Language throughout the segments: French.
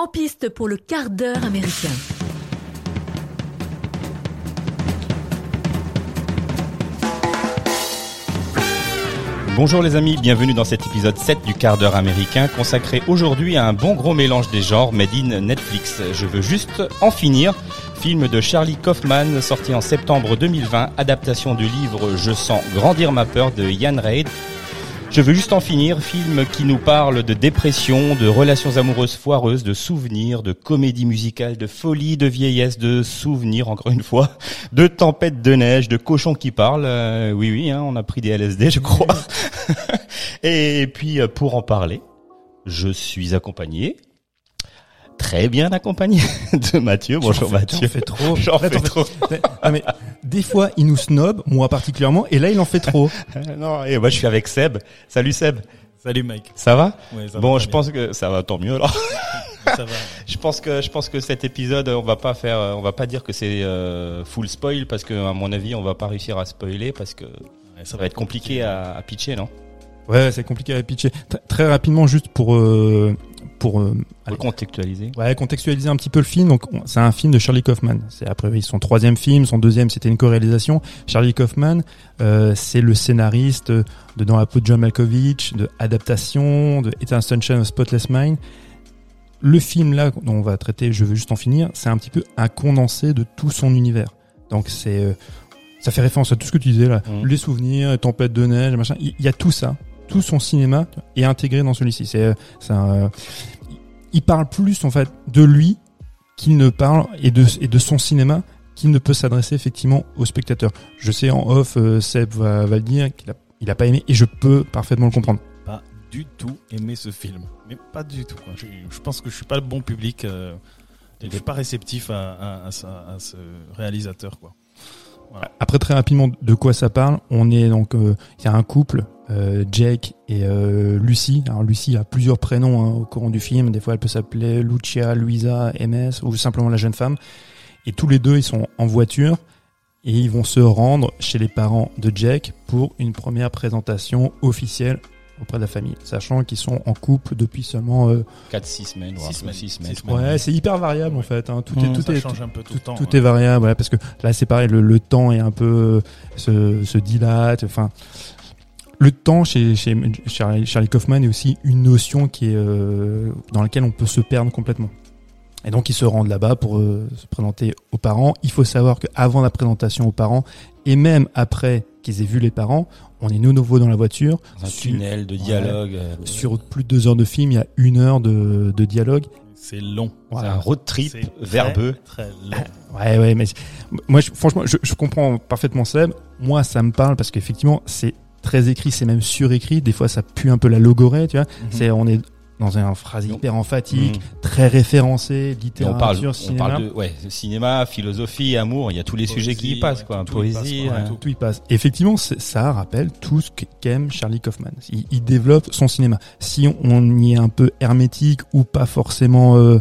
En piste pour le quart d'heure américain. Bonjour les amis, bienvenue dans cet épisode 7 du quart d'heure américain consacré aujourd'hui à un bon gros mélange des genres made in Netflix. Je veux juste en finir. Film de Charlie Kaufman sorti en septembre 2020, adaptation du livre Je sens grandir ma peur de Ian Reid. Je veux juste en finir, film qui nous parle de dépression, de relations amoureuses foireuses, de souvenirs, de comédie musicale, de folie, de vieillesse, de souvenirs, encore une fois, de tempêtes de neige, de cochons qui parlent. Euh, oui, oui, hein, on a pris des LSD, je crois. Et puis, euh, pour en parler, je suis accompagné très bien accompagné de Mathieu. Bonjour Mathieu. J'en fais trop. J'en fais trop. Ah, mais des fois, il nous snob, moi particulièrement, et là, il en fait trop. non, et moi je suis avec Seb. Salut Seb. Salut Mike. Ça va Ouais, ça va Bon, je bien. pense que ça va tant mieux alors. ça va. Je pense que je pense que cet épisode, on va pas faire, on va pas dire que c'est euh, full spoil parce que à mon avis, on va pas réussir à spoiler parce que Ouais, ça va être compliqué à, à pitcher, non? Ouais, c'est compliqué à pitcher. Tr- Très rapidement, juste pour euh, pour euh, Pour contextualiser. ouais, contextualiser un petit peu le film. Donc, on- c'est un film de Charlie Kaufman. C'est après son troisième film, son deuxième, c'était une co-réalisation. Charlie Kaufman, euh, c'est le scénariste de Dans la peau de John Malkovich, de Adaptation, de Eternal Sunshine of Spotless Mind. Le film là dont on va traiter, je veux juste en finir, c'est un petit peu un condensé de tout son univers. Donc c'est euh, ça fait référence à tout ce que tu disais là, Mhm. les souvenirs, les tempêtes de neige, machin. Il il y a tout ça, tout son cinéma est intégré dans celui-ci. C'est euh, c'est un, euh, il parle plus en fait de lui qu'il ne parle et de et de son cinéma qu'il ne peut s'adresser effectivement au spectateur. Je sais en off, euh, Seb va, va le dire qu'il a il a pas aimé et je peux parfaitement le comprendre. Pas du tout aimé ce film. Mais pas du tout. quoi. Je, je pense que je suis pas le bon public. Euh, je suis pas réceptif à, à- à ce réalisateur. Quoi. Après très rapidement de quoi ça parle, on est donc euh, il y a un couple euh, Jake et euh, Lucie. Alors Lucie a plusieurs prénoms hein, au courant du film. Des fois elle peut s'appeler Lucia, Luisa, MS ou simplement la jeune femme. Et tous les deux ils sont en voiture et ils vont se rendre chez les parents de Jake pour une première présentation officielle auprès de la famille, sachant qu'ils sont en couple depuis seulement. euh, 4-6 semaines, voire Six semaines. 6 semaines. Six semaines. ouais, c'est hyper variable en fait. Hein. Tout est tout ça est change un peu tout, tout, le temps. tout hein. est variable, ouais, parce que là c'est pareil, le, le temps est un peu euh, se, se dilate. Enfin, le temps chez, chez Charlie, Charlie Kaufman est aussi une notion qui est euh, dans laquelle on peut se perdre complètement. Et donc ils se rendent là-bas pour euh, se présenter aux parents. Il faut savoir qu'avant la présentation aux parents et même après qu'ils aient vu les parents, on est nous nouveau dans la voiture. Dans un Sur- tunnel de dialogue. euh, Sur plus de deux heures de film, il y a une heure de, de dialogue. C'est long. C'est Voilà. un road trip C'est verbeux. Très, très long. Ouais, ouais, mais c'est- moi, je- franchement, je, je comprends parfaitement Seb. Moi, ça me parle parce qu'effectivement, c'est très écrit, c'est même surécrit. Des fois, ça pue un peu la logorée, tu vois. Mhm. C'est, on est dans une phrase hyper emphatique, Mmh. très référencée, Et on littérature, parle, on cinéma. parle de ouais, cinéma, philosophie, amour. Il y a tous les Poésie, sujets qui y passent, ouais, quoi. tout- tout y passe, Poésie. quoi, tout. Tout y passe. Effectivement, ça rappelle tout ce qu'aime Charlie Kaufman. Il, il développe son cinéma. Si on, on y est un peu hermétique ou pas forcément, euh,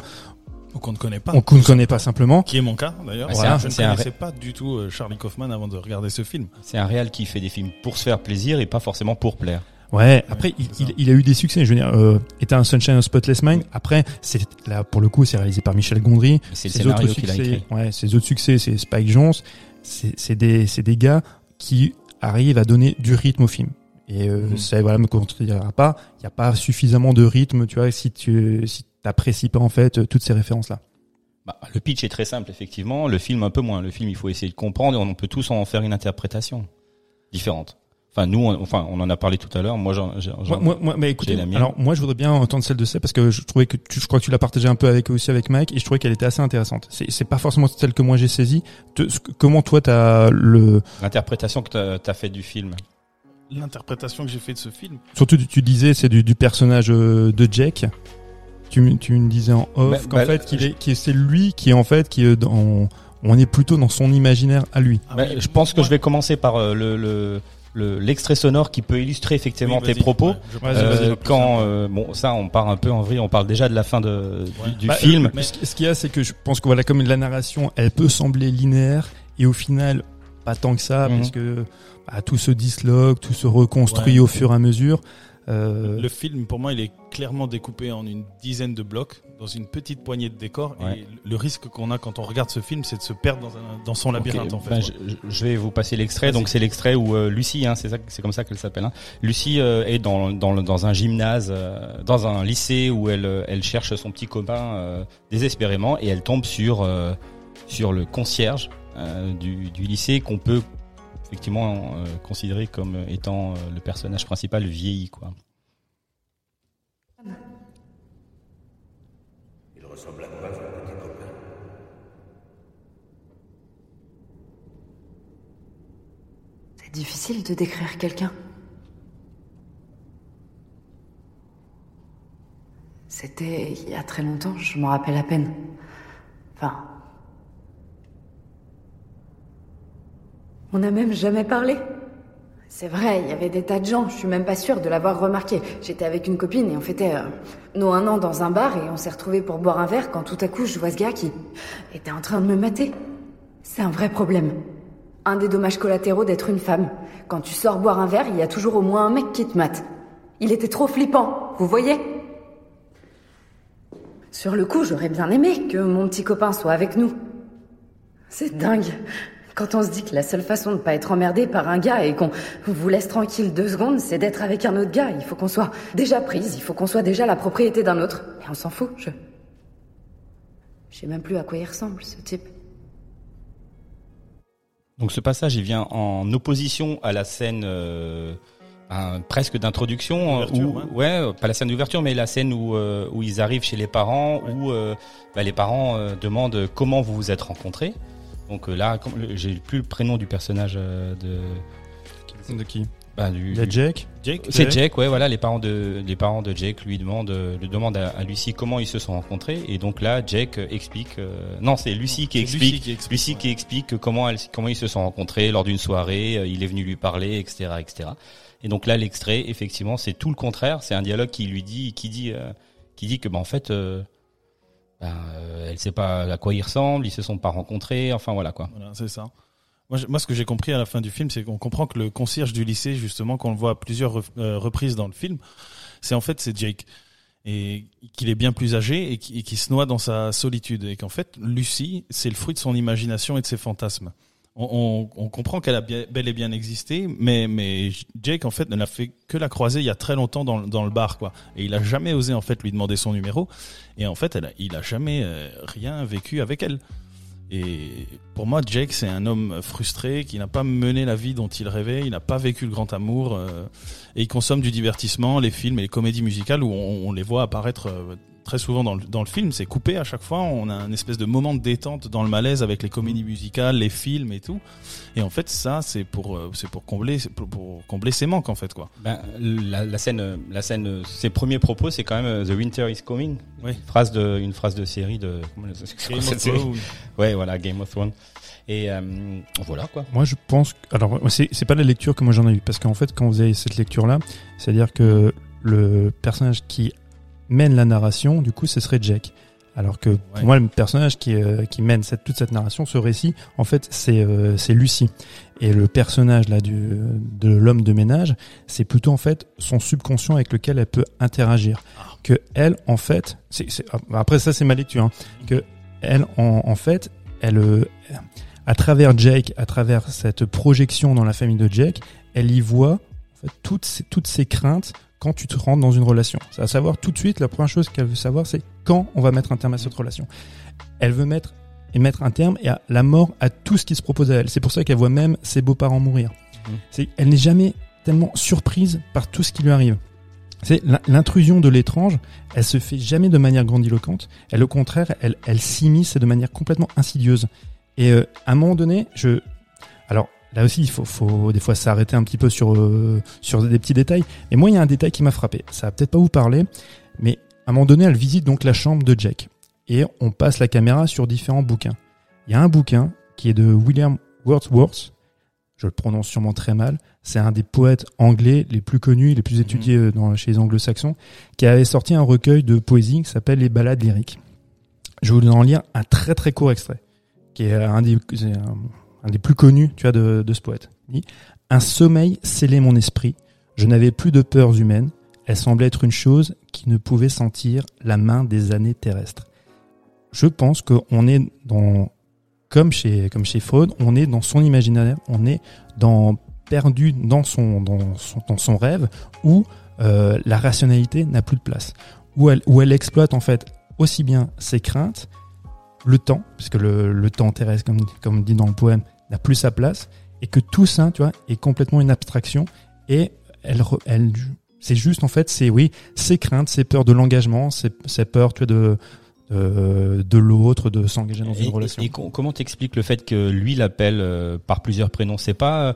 Ou qu'on ne connaît pas. on ne connaît pas simplement. Qui est mon cas d'ailleurs. Un- je ne un connaissais pas du tout euh, Charlie Kaufman avant de regarder ce film. C'est un réal qui fait des films pour se faire plaisir et pas forcément pour plaire. Ouais, après, il, a eu des succès. Je veux dire, euh, Eternal Sunshine of Spotless Mind. Après, c'est là pour le coup, c'est réalisé par Michel Gondry. C'est Ses autres a succès, écrit. ouais, ses autres succès, c'est Spike Jones. C'est des, c'est des gars qui arrivent à donner du rythme au film. Et euh, Mhm. ça, voilà, me contredira pas. Il n'y a pas suffisamment de rythme, tu vois, si tu si t'apprécies pas en fait euh, toutes ces références là. Bah, le pitch est très simple, effectivement. Le film, un peu moins. Le film, il faut essayer de comprendre et on peut tous en faire une interprétation différente. Enfin, nous, on, enfin, on en a parlé tout à l'heure. Moi, j'en, j'en- Moi, moi, moi, mais écoutez, j'ai la mienne. alors moi je voudrais bien entendre celle de Seb parce que je trouvais que tu, je crois que tu l'as partagé un peu avec aussi avec Mike et je trouvais qu'elle était assez intéressante. C'est, c'est pas forcément celle que moi j'ai saisie. Te- comment toi t'as le, l'interprétation que t'as, t'as fait du film. L'interprétation que j'ai fait de ce film, surtout tu, disais c'est du, du personnage euh, de Jack. Tu, me- tu me disais en off Bah, qu'en bah, fait qu'il est, qu'il- c'est lui qui est en fait qui est dans, on est plutôt dans son imaginaire à lui. Ah Bah, oui, je pense que je vais commencer par euh, le, le, le- l'extrait sonore qui peut illustrer effectivement Oui, tes propos. Ouais, Euh, quand euh, bon ça on part un peu en vrille on parle déjà de la fin de, Ouais. du, du Bah, film Mais ce, qu'il y a, c'est que je pense que voilà, comme la narration, elle peut sembler linéaire et au final pas tant que ça, Mhm. parce que bah, tout se disloque, tout se reconstruit Ouais. au fur et à mesure. Euh, Le film, pour moi, il est clairement découpé en une dizaine de blocs, dans une petite poignée de décors. Ouais. Et le risque qu'on a quand on regarde ce film, c'est de se perdre dans, un, dans son labyrinthe, en fait. ben, je, je vais vous passer l'extrait. Vas-y. Donc c'est l'extrait où euh, Lucie, hein, c'est ça, c'est comme ça qu'elle s'appelle. Hein. Lucie euh, est dans, dans, le- dans un gymnase, dans un lycée où elle, elle cherche son petit copain désespérément et elle tombe sur sur le concierge du, du lycée qu'on peut effectivement euh, considérer comme étant euh, le personnage principal vieilli, quoi. Il ressemble à quoi, ton petit copain? C'est difficile de décrire quelqu'un. C'était il y a très longtemps, je m'en rappelle à peine. Enfin. On n'a même jamais parlé. C'est vrai, il y avait des tas de gens, je suis même pas sûre de l'avoir remarqué. J'étais avec une copine et on fêtait euh, nos un an dans un bar et on s'est retrouvés pour boire un verre quand tout à coup je vois ce gars qui était en train de me mater. C'est un vrai problème. Un des dommages collatéraux d'être une femme. Quand tu sors boire un verre, il y a toujours au moins un mec qui te mate. Il était trop flippant, vous voyez? Sur le coup, j'aurais bien aimé que mon petit copain soit avec nous. C'est dingue. Quand on se dit que la seule façon de pas être emmerdé par un gars et qu'on vous laisse tranquille deux secondes, c'est d'être avec un autre gars. Il faut qu'on soit déjà prise, il faut qu'on soit déjà la propriété d'un autre. Mais on s'en fout, je... Je sais même plus à quoi il ressemble, ce type. Donc ce passage, il vient en opposition à la scène euh, un- presque d'introduction, D'ouverture, où, ouais. euh, pas la scène d'ouverture, mais la scène où euh, où ils arrivent chez les parents, où euh, bah, les parents euh, demandent comment vous vous êtes rencontrés. Donc euh, là, comme le- j'ai plus le prénom du personnage euh, de de qui bah, du, Il y a Jake. Jake, c'est Jake, ouais, voilà, les parents de les parents de Jake lui demandent euh, lui demandent à, à Lucie comment ils se sont rencontrés et donc là Jake explique euh, non, c'est Lucie qui explique Lucie qui explique, Lucie ouais. qui explique comment elle, comment ils se sont rencontrés lors d'une soirée, euh, il est venu lui parler, etc., etc. Et donc là, l'extrait, effectivement, c'est tout le contraire. C'est un dialogue qui lui dit, qui dit, euh, qui dit que, bah, en fait, euh, bah, euh, elle sait pas à quoi ils ressemblent, ils se sont pas rencontrés. Enfin voilà quoi. Voilà, c'est ça. Moi, ce que j'ai compris à la fin du film, c'est qu'on comprend que le concierge du lycée, justement, qu'on le voit à plusieurs euh, reprises dans le film, c'est en fait c'est Jake et qu'il est bien plus âgé et qui se noie dans sa solitude et qu'en fait Lucie, c'est le fruit de son imagination et de ses fantasmes. On, comprend qu'elle a bel et bien existé, mais, mais Jake en fait ne l'a fait que la croiser il y a très longtemps dans, dans le bar quoi, et il a jamais osé en fait lui demander son numéro, et en fait elle il a jamais euh, rien vécu avec elle. Et pour moi, Jake, c'est un homme frustré qui n'a pas mené la vie dont il rêvait, il n'a pas vécu le grand amour, euh, et il consomme du divertissement, les films et les comédies musicales où on, on les voit apparaître euh, très souvent dans le, dans le film. C'est coupé à chaque fois, on a un espèce de moment de détente dans le malaise avec les comédies musicales, les films et tout. Et en fait, ça, c'est pour, euh, c'est pour combler, c'est pour, pour combler ses manques en fait quoi. Ben, la, la scène, la scène, ses premiers propos, c'est quand même euh, The Winter is Coming. Oui. Une phrase de, une phrase de série de. Comment Game of série Thrones. Ouais, voilà, Game of Thrones. Et euh, voilà quoi. Moi, je pense. que- Alors, c'est c'est pas la lecture que moi j'en ai eu, parce qu'en fait, quand vous avez cette lecture-là, c'est-à-dire que le personnage qui mène la narration, du coup, ce serait Jack. Alors que pour Ouais. moi, le personnage qui, euh, qui mène cette, toute cette narration, ce récit, en fait, c'est euh, c'est Lucie. Et le personnage là du, de l'homme de ménage, c'est plutôt en fait son subconscient avec lequel elle peut interagir. Que elle, en fait, c'est c'est- après ça, c'est ma lecture. hein, que elle, en, en fait, elle, euh, à travers Jake, à travers cette projection dans la famille de Jake, elle y voit en fait, toutes, ses, toutes ses craintes quand tu te rentres dans une relation. C'est à savoir tout de suite, la première chose qu'elle veut savoir, c'est quand on va mettre un terme à cette relation. Elle veut mettre et mettre un terme et à la mort à tout ce qui se propose à elle. C'est pour ça qu'elle voit même ses beaux-parents mourir. C'est, elle n'est jamais tellement surprise par tout ce qui lui arrive. C'est l'in- l'intrusion de l'étrange, elle se fait jamais de manière grandiloquente. Elle, au contraire, elle, elle s'immisce de manière complètement insidieuse. Et euh, à un moment donné, je, alors là aussi, il faut, faut des fois s'arrêter un petit peu sur euh, sur des petits détails. Mais moi, il y a un détail qui m'a frappé. Ça va peut-être pas vous parler, mais à un moment donné, elle visite donc la chambre de Jack et on passe la caméra sur différents bouquins. Il y a un bouquin qui est de William Wordsworth. Je le prononce sûrement très mal. C'est un des poètes anglais les plus connus, les plus étudiés euh, dans, chez les anglo-saxons, qui avait sorti un recueil de poésie qui s'appelle Les Ballades lyriques. Je vais vous en lire un très très court extrait, qui est un des, un, des plus connus, tu vois, de, ce poète. Un sommeil scellait mon esprit. Je n'avais plus de peurs humaines. elle semblait être une chose qui ne pouvait sentir la main des années terrestres. Je pense qu'on est dans, comme chez, comme chez Freud, on est dans son imaginaire, on est dans, perdu dans son, dans son, dans son rêve où euh, la rationalité n'a plus de place. Où elle, où elle exploite en fait aussi bien ses craintes, le temps, puisque le, le temps terrestre, comme, comme dit dans le poème, n'a plus sa place, et que tout ça, tu vois, est complètement une abstraction, et elle, elle, c'est juste en fait, c'est oui, ses craintes, ses peurs de l'engagement, ses, ses peurs, tu vois, de de, de l'autre, de s'engager dans Et, une relation. et- et co- comment t'expliques le fait que lui l'appelle euh, par plusieurs prénoms? C'est pas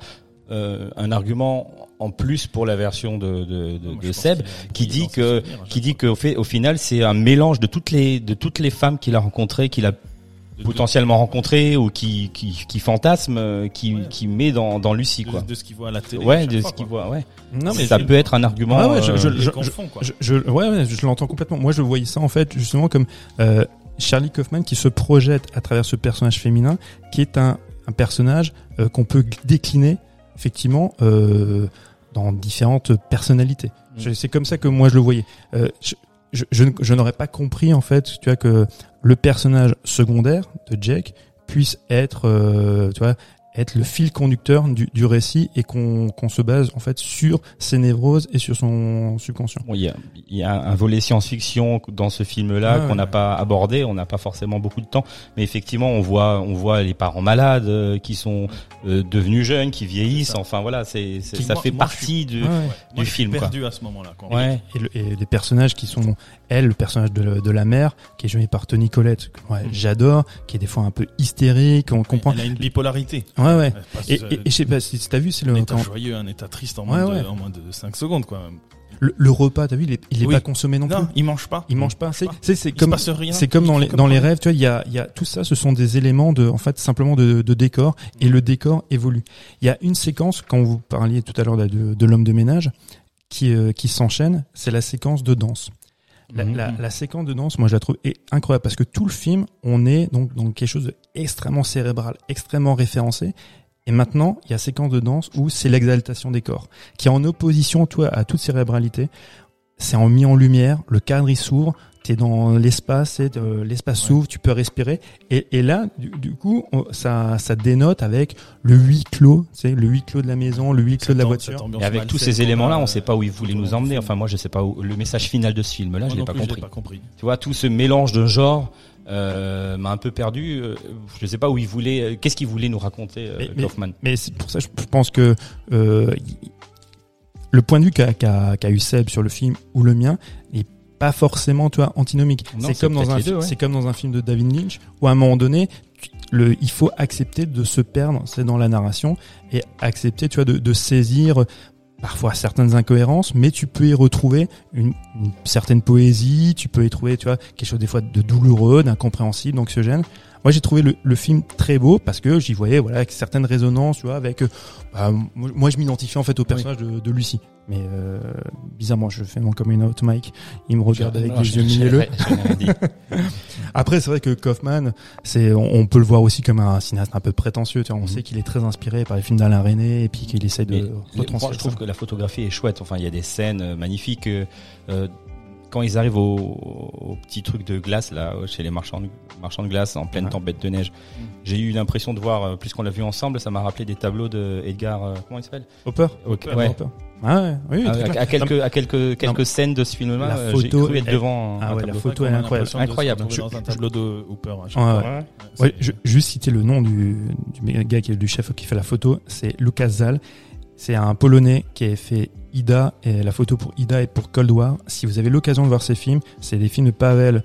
euh, un argument en plus pour la version de, de, Seb qui dit que qui dit qu'au fait au final c'est un mélange de toutes les de toutes les femmes qu'il a rencontrées qu'il a De- potentiellement rencontrées ou qui qui, qui fantasme euh, qui Ouais. qui met dans dans Lucie de, quoi. de ce qu'il voit à la télé. Ouais, de fois, ce qu'il voit. Ouais. Non, ça je- peut être un argument. Ah ouais, je- euh, je- confond, quoi. Ouais, je l'entends complètement. Moi, je voyais ça en fait justement comme euh, Charlie Kaufman qui se projette à travers ce personnage féminin, qui est un, un personnage euh, qu'on peut décliner effectivement euh, dans différentes personnalités. Mm. C'est comme ça que moi je le voyais. Euh, je je, je, ne- je n'aurais pas compris en fait, tu vois, que le personnage secondaire de Jake puisse être, euh, tu vois, être le fil conducteur du, du récit et qu'on qu'on se base en fait sur ses névroses et sur son subconscient. Bon, il y a, il y a un volet science-fiction dans ce film-là Ouais, qu'on n'a ouais. pas abordé. On n'a pas forcément beaucoup de temps, mais effectivement, on voit, on voit les parents malades euh, qui sont euh, devenus jeunes, qui vieillissent. Enfin voilà, c'est, ça moi- fait moi, partie du. Ouais. Ouais. Moi, du je suis film, quoi. perdu à ce moment-là. Et, le- et les personnages qui sont elle le personnage de, de la mère qui est joué par Tony Collette que, ouais, Mm. j'adore qui est des fois un peu hystérique on comprend Elle a une bipolarité. Ouais ouais et, et, et je sais pas si t'as vu c'est un le état quand- joyeux, un état triste en Ouais, moins, ouais. de, en moins de 5 secondes, quoi. le, le repas t'as vu il est, il est Oui. pas consommé non, Non, plus il mange pas. il mange pas c'est c'est c'est comme c'est dans les dans les rêves tu vois il y a il y a tout ça ce sont des éléments de en fait simplement de, de décor et le décor évolue il y a une séquence quand vous parliez tout à l'heure de l'homme de ménage qui euh, qui s'enchaîne c'est la séquence de danse La, Mhm. la, la séquence de danse, moi, je la trouve est incroyable parce que tout le film, on est donc dans quelque chose d'extrêmement cérébral, extrêmement référencé. Et maintenant, il y a séquence de danse où c'est l'exaltation des corps, qui est en opposition, toi, à toute cérébralité. C'est en mis en lumière, le cadre il s'ouvre, t'es dans l'espace, euh, l'espace Ouais. s'ouvre, tu peux respirer. Et, et là, du, du coup, on- ça, ça dénote avec le huis clos, tu sais, le huis clos de la maison, le huis clos de la voiture. Et avec tous ces éléments-là, a, on sait pas où il tout voulait au long nous emmener. film. Enfin, moi, je sais pas où le message final de ce film-là, je Moi l'ai pas compris. pas compris. Tu vois, tout ce mélange de genres euh, m'a un peu perdu. Euh, Je sais pas où il voulait. euh, Qu'est-ce qu'il voulait nous raconter, euh, Mais- Kaufman Mais c'est pour ça, je je pense que euh, le point de vue qu'a eu Seb sur le film ou le mien n'est pas forcément, tu vois, antinomique. C'est comme dans un, ouais. c'est comme dans un film de David Lynch où à un moment donné, le, il faut accepter de se perdre, c'est dans la narration et accepter, tu vois, de, de saisir parfois certaines incohérences, mais tu peux y retrouver une, une certaine poésie, tu peux y trouver, tu vois, quelque chose des fois de douloureux, d'incompréhensible, d'anxiogène. Moi, j'ai trouvé le, le film très beau parce que j'y voyais, voilà, avec certaines résonances, tu vois, avec, euh, bah, moi, je m'identifiais en fait au personnage de, de Lucie. Mais euh, bizarrement, je fais mon coming out, Mike. Il me regarde avec des yeux mielleux. Après, c'est vrai que Kaufman, c'est, on, on peut le voir aussi comme un cinéaste un peu prétentieux. Tu vois, on Mhm. sait qu'il est très inspiré par les films d'Alain René et puis qu'il essaie Mais de retranscrire moi, je trouve ça. que la photographie est chouette. Enfin, il y a des scènes euh, magnifiques. euh, euh, quand ils arrivent au, au petit truc de glace là, chez les marchands de, marchands de glace en pleine Ouais. tempête de neige, j'ai eu l'impression de voir, euh, puisqu'on l'a vu ensemble, ça m'a rappelé des tableaux de Edgar. euh, comment il s'appelle? Hopper. Ok, Ouais. ouais. Hopper. Ah ouais, oui, À, clair. à quelques à quelques quelques Non. scènes de ce film-là, La euh, j'ai photo, cru être devant. Ah ouais, la photo, est incroyable. Incroyable. retrouver dans un tableau de Hooper. Ouais, ouais. Je, juste citer le nom du, du gars qui est du chef qui fait la photo, c'est Lucas Zal. C'est un Polonais qui a fait Ida et la photo pour Ida et pour Cold War. Si vous avez l'occasion de voir ces films, c'est des films de Pavel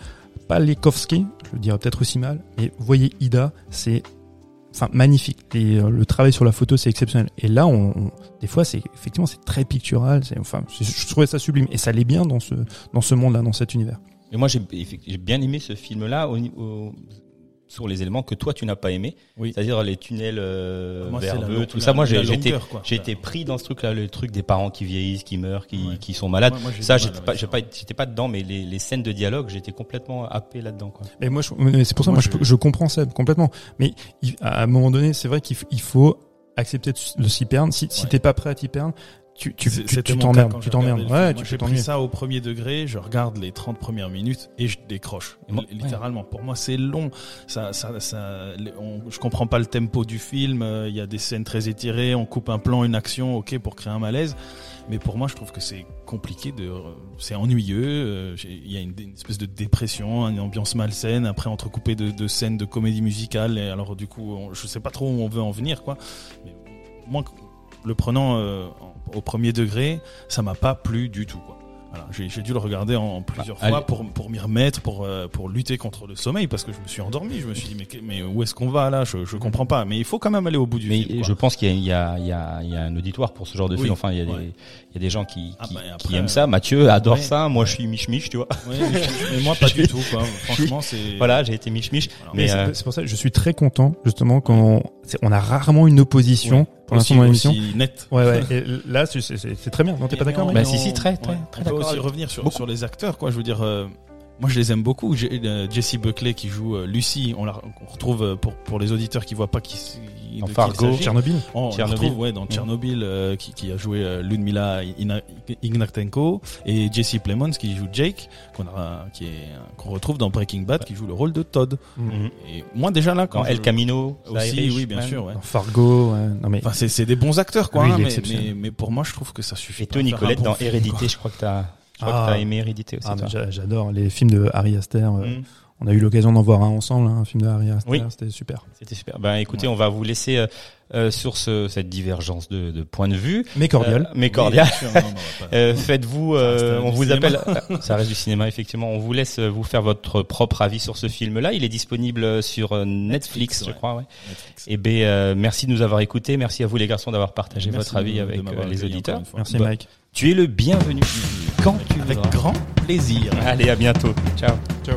Palikowski, je le dirais peut-être aussi mal, mais voyez Ida, c'est enfin magnifique. Et euh, le travail sur la photo, c'est exceptionnel. Et là, on, des fois, c'est effectivement c'est très pictural. C'est enfin, je trouvais ça sublime et ça allait bien dans ce dans ce monde-là, dans cet univers. Et moi, j'ai bien aimé ce film-là au, au- sur les éléments que toi tu n'as pas aimé, Oui. c'est-à-dire les tunnels euh, Moi, verbeux, tout la- ça. Moi, j'ai j'étais j'étais pris dans ce truc-là, le truc des parents qui vieillissent, qui meurent, qui, Ouais. qui sont malades. Moi- moi, j'ai ça, j'étais pas, j'ai pas, j'étais pas dedans, mais les, les scènes de dialogue, j'étais complètement happé là-dedans, quoi. Et moi, je- mais c'est pour ça, moi, Moi, je, je- je comprends ça complètement. Mais il- à un moment donné, c'est vrai qu'il faut accepter de, s'y perdre. Si, si t'es pas prêt à t'y perdre, tu tu tu t'emmerdes, tu t'emmerdes. Ouais, tu J'ai pris ça au premier degré, je regarde les 30 premières minutes et je décroche. Littéralement. Pour moi, c'est long. Ça, ça, ça, on- je comprends pas le tempo du film. euh, Il y a des scènes très étirées. On coupe un plan, une action, ok, pour créer un malaise. Mais pour moi, je trouve que c'est compliqué de, c'est ennuyeux. euh, Il y a une, une espèce de dépression, une ambiance malsaine. Après, entrecoupé de, de scènes de comédie musicale. Et alors, du coup, on- je sais pas trop où on veut en venir, quoi. Mais moi, le prenant euh, au premier degré, ça m'a pas plu du tout. Quoi. Voilà, j'ai, j'ai dû le regarder en plusieurs Bah, fois allez. pour, pour m'y remettre, pour, euh, pour lutter contre le sommeil, parce que je me suis endormi. Je me suis dit, mais, mais où est-ce qu'on va là? Je, je comprends pas. Mais il faut quand même aller au bout du Mais film. quoi. je pense qu'il y a, il y, a, il y, a, il y a un auditoire pour ce genre de Oui. film. Enfin, il y a, des, il y a des gens qui, Ah qui, bah, qui après, aiment ça. Mathieu adore ouais. ça. Moi, je suis mich-mich, tu vois. Mais, moi, pas du tout. Quoi. Franchement, c'est. Voilà, j'ai été mich-mich. Voilà. Mais Mais c'est euh, c'est pour ça que je suis très content justement quand on, on a rarement une opposition Ouais. Pour l'instant Aussi- dans l'émission. net. Ouais ouais. Et là c'est très bien. Non t'es pas d'accord Bah, si, si, très, très, Ouais. très On peut d'accord aussi revenir sur, sur les acteurs, quoi. Je veux dire, euh, moi, je les aime beaucoup. Euh, Jessie Buckley qui joue euh, Lucie. On la on retrouve pour pour les auditeurs qui voient pas qui de qui il Fargo, s'agit. Tchernobyl. On Tchernobyl. la retrouve ouais, dans Tchernobyl euh, qui, qui a joué euh, Ludmila Ignatenko et Jesse Plemons qui joue Jake qu'on a qui est qu'on retrouve dans Breaking Bad qui joue le rôle de Todd. Mhm. Et moi déjà là quand Dans je- El Camino, aussi oui bien sûr ouais. Dans Fargo. Ouais. Non mais Enfin c'est c'est des bons acteurs quoi Lui, hein, mais, mais mais pour moi je trouve que ça suffit. Et Collette bon dans film, Hérédité, quoi. je crois que t'as, je crois Ah. que t'as aimé Hérédité aussi. ah, toi. j'adore les films de Harry Aster. euh. On a eu l'occasion d'en voir un ensemble, hein, un film de Harry Aster. Oui. C'était super. C'était super. Ben écoutez, Ouais. on va vous laisser euh, euh, sur ce, cette divergence de, de point de vue. Mais cordial. Euh, mais cordial. Euh, Faites-vous, Ça reste, on du vous cinéma. appelle, ça reste du cinéma effectivement. On vous laisse vous faire votre propre avis sur ce film-là. Il est disponible sur Netflix, Netflix, je crois. Ouais. Netflix. Et ben, euh, merci de nous avoir écoutés. Merci à vous les garçons d'avoir partagé Merci votre avis de- avec les auditeurs. Merci Bah, Mike. Tu es le bienvenu quand tu Avec voudras. grand plaisir. Allez, à bientôt. Ciao. Ciao.